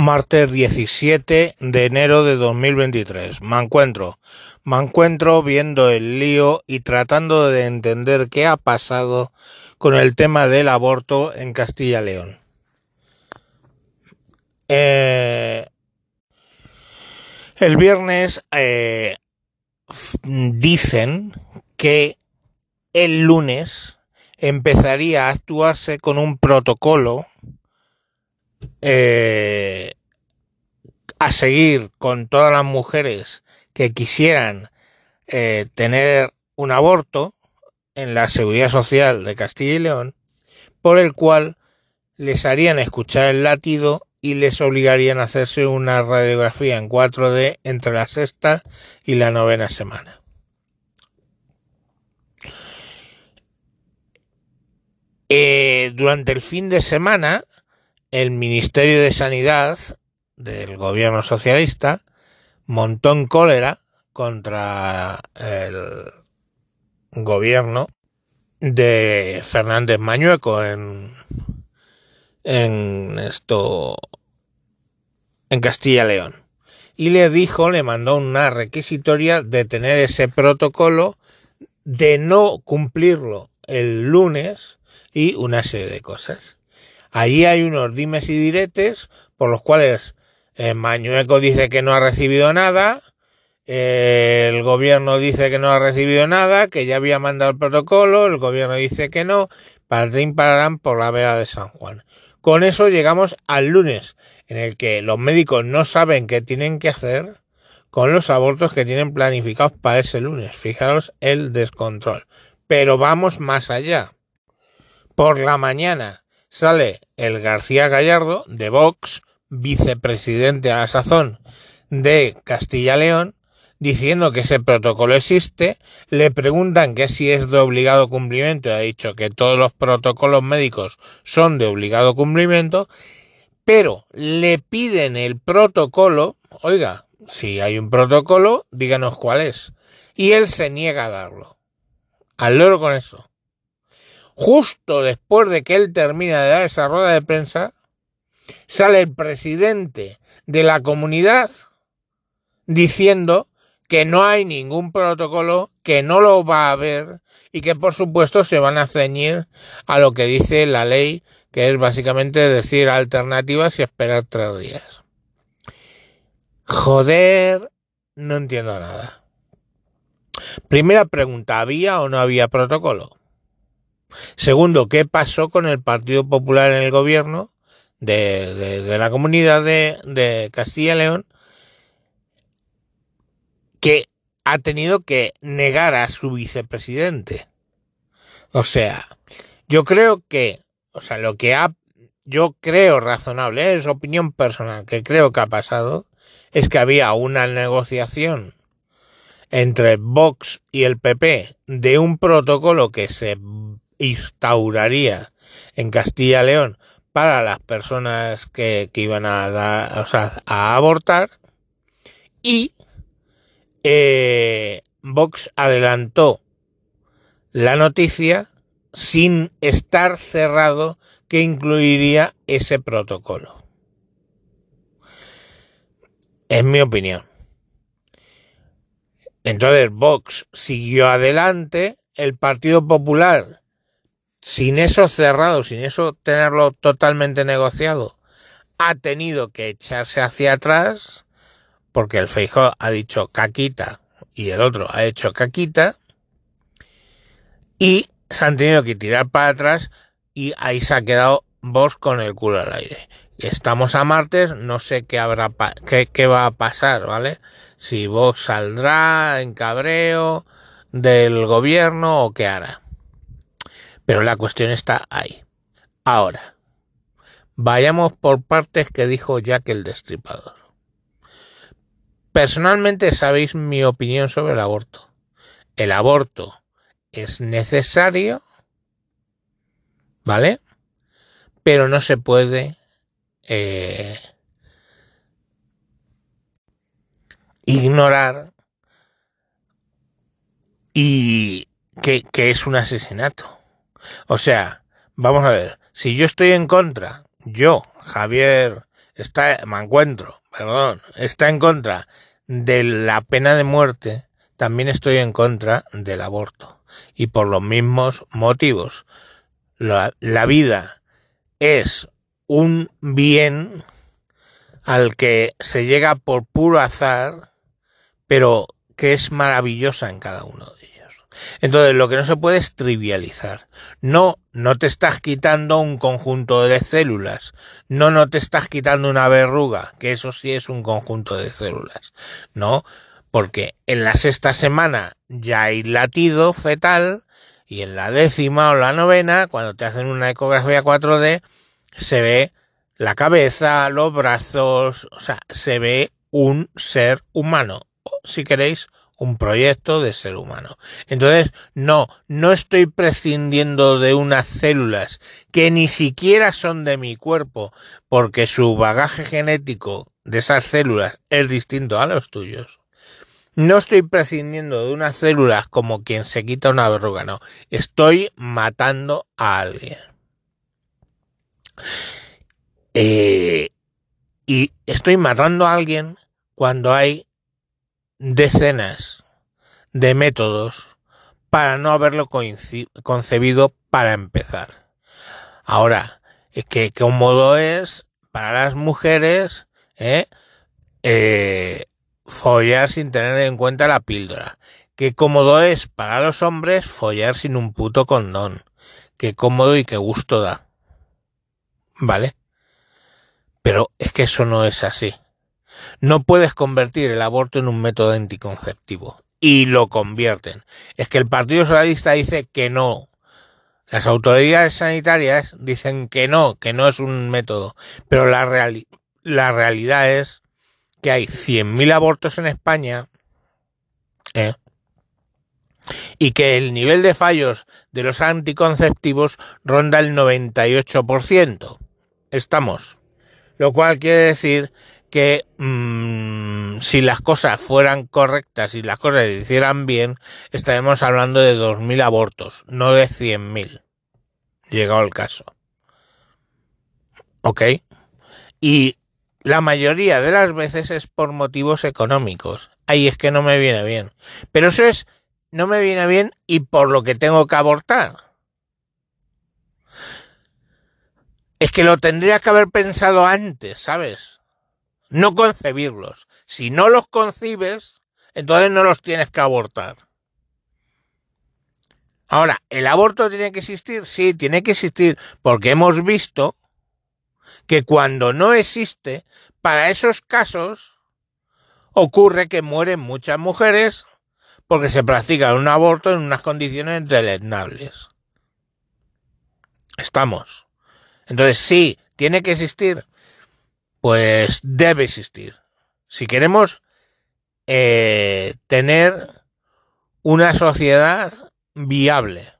Martes 17 de enero de 2023. Me encuentro. Me encuentro viendo el lío y tratando de entender qué ha pasado con el tema del aborto en Castilla León. Eh, el viernes eh, dicen que el lunes empezaría a actuarse con un protocolo eh, a seguir con todas las mujeres que quisieran eh, tener un aborto en la seguridad social de Castilla y León, por el cual les harían escuchar el latido y les obligarían a hacerse una radiografía en 4D entre la sexta y la novena semana. Eh, durante el fin de semana, el Ministerio de Sanidad del gobierno socialista montó en cólera contra el gobierno de Fernández Mañueco en, en esto en Castilla León y le dijo, le mandó una requisitoria de tener ese protocolo, de no cumplirlo el lunes y una serie de cosas. Allí hay unos dimes y diretes por los cuales eh, Mañueco dice que no ha recibido nada, eh, el gobierno dice que no ha recibido nada, que ya había mandado el protocolo, el gobierno dice que no, partín pararán por la vera de San Juan. Con eso llegamos al lunes, en el que los médicos no saben qué tienen que hacer con los abortos que tienen planificados para ese lunes. Fijaros el descontrol. Pero vamos más allá. Por la mañana sale el García Gallardo de Vox, vicepresidente a la sazón de Castilla León, diciendo que ese protocolo existe, le preguntan que si es de obligado cumplimiento, ha dicho que todos los protocolos médicos son de obligado cumplimiento, pero le piden el protocolo, oiga, si hay un protocolo, díganos cuál es, y él se niega a darlo. Al loro con eso justo después de que él termina de dar esa rueda de prensa, sale el presidente de la comunidad diciendo que no hay ningún protocolo, que no lo va a haber y que por supuesto se van a ceñir a lo que dice la ley, que es básicamente decir alternativas y esperar tres días. Joder, no entiendo nada. Primera pregunta, ¿había o no había protocolo? Segundo, ¿qué pasó con el Partido Popular en el gobierno de, la comunidad de, Castilla y León? Que ha tenido que negar a su vicepresidente. O sea, yo creo que, o sea, lo que ha, yo creo razonable, es opinión personal, que creo que ha pasado, es que había una negociación entre Vox y el PP de un protocolo que se instauraría en Castilla León para las personas que, iban a dar, o sea, a abortar y eh, Vox adelantó la noticia sin estar cerrado que incluiría ese protocolo. Es mi opinión. Entonces Vox siguió adelante, el Partido Popular sin eso cerrado, sin eso tenerlo totalmente negociado, ha tenido que echarse hacia atrás, porque el Feijóo ha dicho caquita y el otro ha hecho caquita, y se han tenido que tirar para atrás y ahí se ha quedado vos con el culo al aire. Estamos a martes, no sé qué habrá qué, qué va a pasar, ¿vale? Si vos saldrá en cabreo del gobierno o qué hará. Pero la cuestión está ahí. Ahora, vayamos por partes que dijo Jack el Destripador. Personalmente sabéis mi opinión sobre el aborto. El aborto es necesario, ¿vale? Pero no se puede eh, ignorar y que es un asesinato. O sea, vamos a ver, si yo estoy en contra, yo, Javier está, me encuentro, perdón, está en contra de la pena de muerte, también estoy en contra del aborto. Y por los mismos motivos. La, la vida es un bien al que se llega por puro azar, pero que es maravillosa en cada uno. Entonces, lo que no se puede es trivializar. No, no te estás quitando un conjunto de células. No, no te estás quitando una verruga, que eso sí es un conjunto de células. No, porque en la sexta semana ya hay latido fetal y en la décima o la novena, cuando te hacen una ecografía 4D, se ve la cabeza, los brazos, o sea, se ve un ser humano, o si queréis, un proyecto de ser humano. Entonces, no, no estoy prescindiendo de unas células que ni siquiera son de mi cuerpo, porque su bagaje genético de esas células es distinto a los tuyos. No estoy prescindiendo de unas células como quien se quita una verruga, no. Estoy matando a alguien. Eh, y estoy matando a alguien cuando hay decenas de métodos para no haberlo concebido para empezar. Ahora, es que cómodo es para las mujeres ¿eh? Eh, follar sin tener en cuenta la píldora. Qué cómodo es para los hombres follar sin un puto condón. Qué cómodo y qué gusto da. ¿Vale? Pero es que eso no es así. No puedes convertir el aborto en un método anticonceptivo. Y lo convierten. Es que el Partido Socialista dice que no. Las autoridades sanitarias dicen que no, que no es un método. Pero la, la realidad es que hay 100.000 abortos en España ¿eh? y que el nivel de fallos de los anticonceptivos ronda el 98%. Estamos. Lo cual quiere decir que mmm, si las cosas fueran correctas y las cosas se hicieran bien, estaremos hablando de 2.000 abortos, no de 100.000. Llegado el caso. ¿Ok? Y la mayoría de las veces es por motivos económicos. Ahí es que no me viene bien. Pero eso es, no me viene bien y por lo que tengo que abortar. Es que lo tendría que haber pensado antes, ¿sabes? No concebirlos. Si no los concibes, entonces no los tienes que abortar. Ahora, ¿el aborto tiene que existir? Sí, tiene que existir, porque hemos visto que cuando no existe, para esos casos, ocurre que mueren muchas mujeres porque se practica un aborto en unas condiciones deleznables. Estamos. Entonces, sí, tiene que existir. Pues debe existir. Si queremos eh, tener una sociedad viable.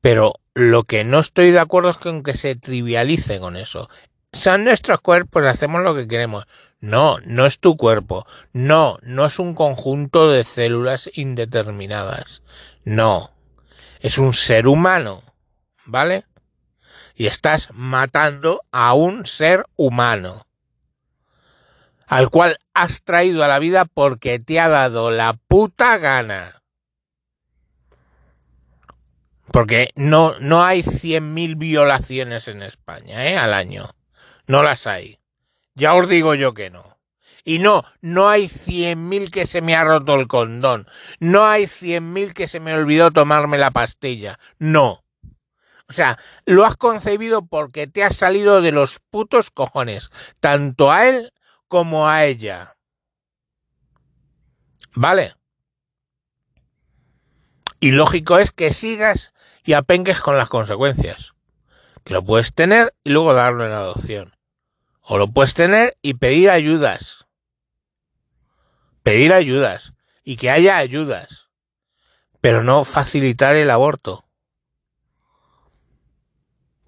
Pero lo que no estoy de acuerdo es con que se trivialice con eso. Son nuestros cuerpos, hacemos lo que queremos. No, no es tu cuerpo. No, no es un conjunto de células indeterminadas. No. Es un ser humano. ¿Vale? Y estás matando a un ser humano al cual has traído a la vida porque te ha dado la puta gana. Porque no, no hay 100.000 violaciones en España, ¿eh? Al año. No las hay. Ya os digo yo que no. Y no, no hay 100.000 que se me ha roto el condón. No hay 100.000 que se me olvidó tomarme la pastilla. No. O sea, lo has concebido porque te has salido de los putos cojones, tanto a él como a ella. ¿Vale? Y lógico es que sigas y apengues con las consecuencias. Que lo puedes tener y luego darlo en adopción. O lo puedes tener y pedir ayudas. Pedir ayudas. Y que haya ayudas. Pero no facilitar el aborto.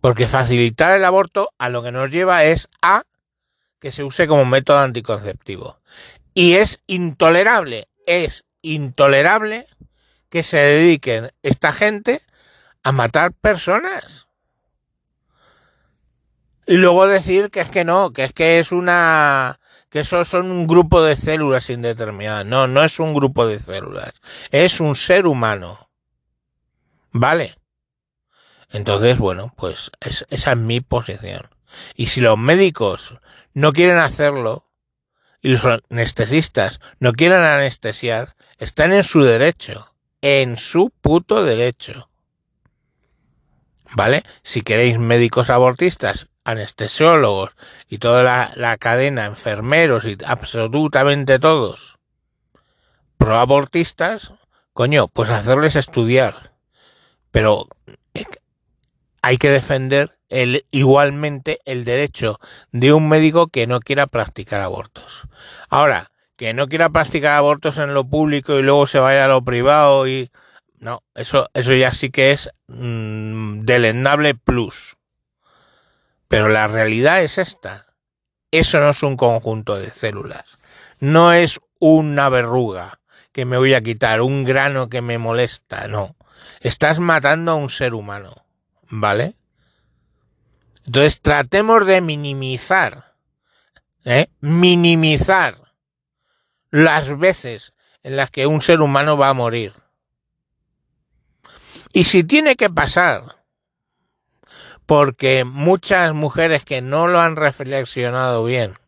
Porque facilitar el aborto a lo que nos lleva es a que se use como método anticonceptivo. Y es intolerable, es intolerable que se dediquen esta gente a matar personas. Y luego decir que es que no, que es que es una, que eso son un grupo de células indeterminadas. No, no es un grupo de células. Es un ser humano. ¿Vale? Entonces, bueno, pues esa es mi posición. Y si los médicos no quieren hacerlo, y los anestesistas no quieren anestesiar, están en su derecho. En su puto derecho. ¿Vale? Si queréis médicos abortistas, anestesiólogos y toda la, la cadena, enfermeros y absolutamente todos, proabortistas, coño, pues hacerles estudiar. Pero eh, hay que defender el, igualmente el derecho de un médico que no quiera practicar abortos. Ahora, que no quiera practicar abortos en lo público y luego se vaya a lo privado y no, eso, eso ya sí que es mmm, delendable plus. Pero la realidad es esta. Eso no es un conjunto de células. No es una verruga que me voy a quitar, un grano que me molesta, no. Estás matando a un ser humano. ¿Vale? Entonces tratemos de minimizar, ¿eh? minimizar las veces en las que un ser humano va a morir. Y si tiene que pasar, porque muchas mujeres que no lo han reflexionado bien,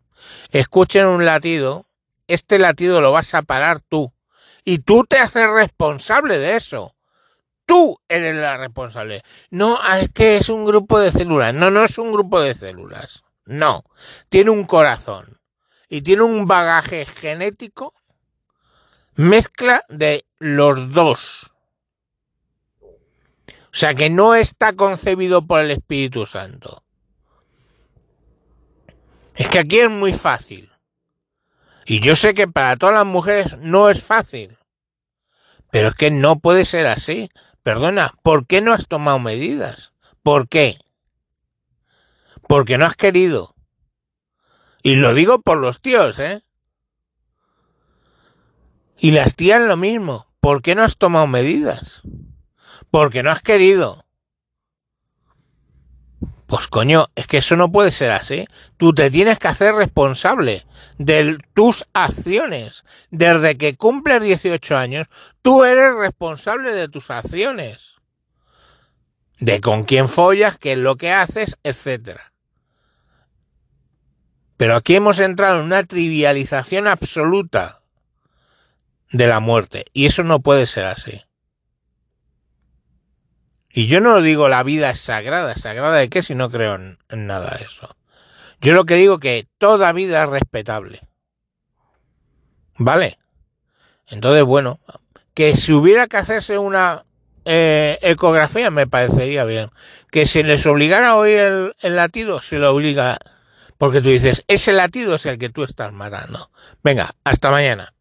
escuchen un latido, este latido lo vas a parar tú. Y tú te haces responsable de eso tú eres la responsable. No, ah, es que es un grupo de células. No, no es un grupo de células. No. Tiene un corazón y tiene un bagaje genético mezcla de los dos. O sea que no está concebido por el Espíritu Santo. Es que aquí es muy fácil. Y yo sé que para todas las mujeres no es fácil. Pero es que no puede ser así. Perdona, ¿por qué no has tomado medidas? ¿Por qué? Porque no has querido. Y lo digo por los tíos, ¿eh? Y las tías lo mismo. ¿Por qué no has tomado medidas? Porque no has querido. Pues coño, es que eso no puede ser así. Tú te tienes que hacer responsable de tus acciones. Desde que cumples 18 años, tú eres responsable de tus acciones. De con quién follas, qué es lo que haces, etc. Pero aquí hemos entrado en una trivialización absoluta de la muerte. Y eso no puede ser así. Y yo no digo la vida es sagrada, sagrada de qué si no creo en, nada de eso. Yo lo que digo que toda vida es respetable. ¿Vale? Entonces, bueno, que si hubiera que hacerse una eh, ecografía me parecería bien. Que si les obligara a oír el, el latido, se lo obliga. Porque tú dices, ese latido es el que tú estás matando. Venga, hasta mañana.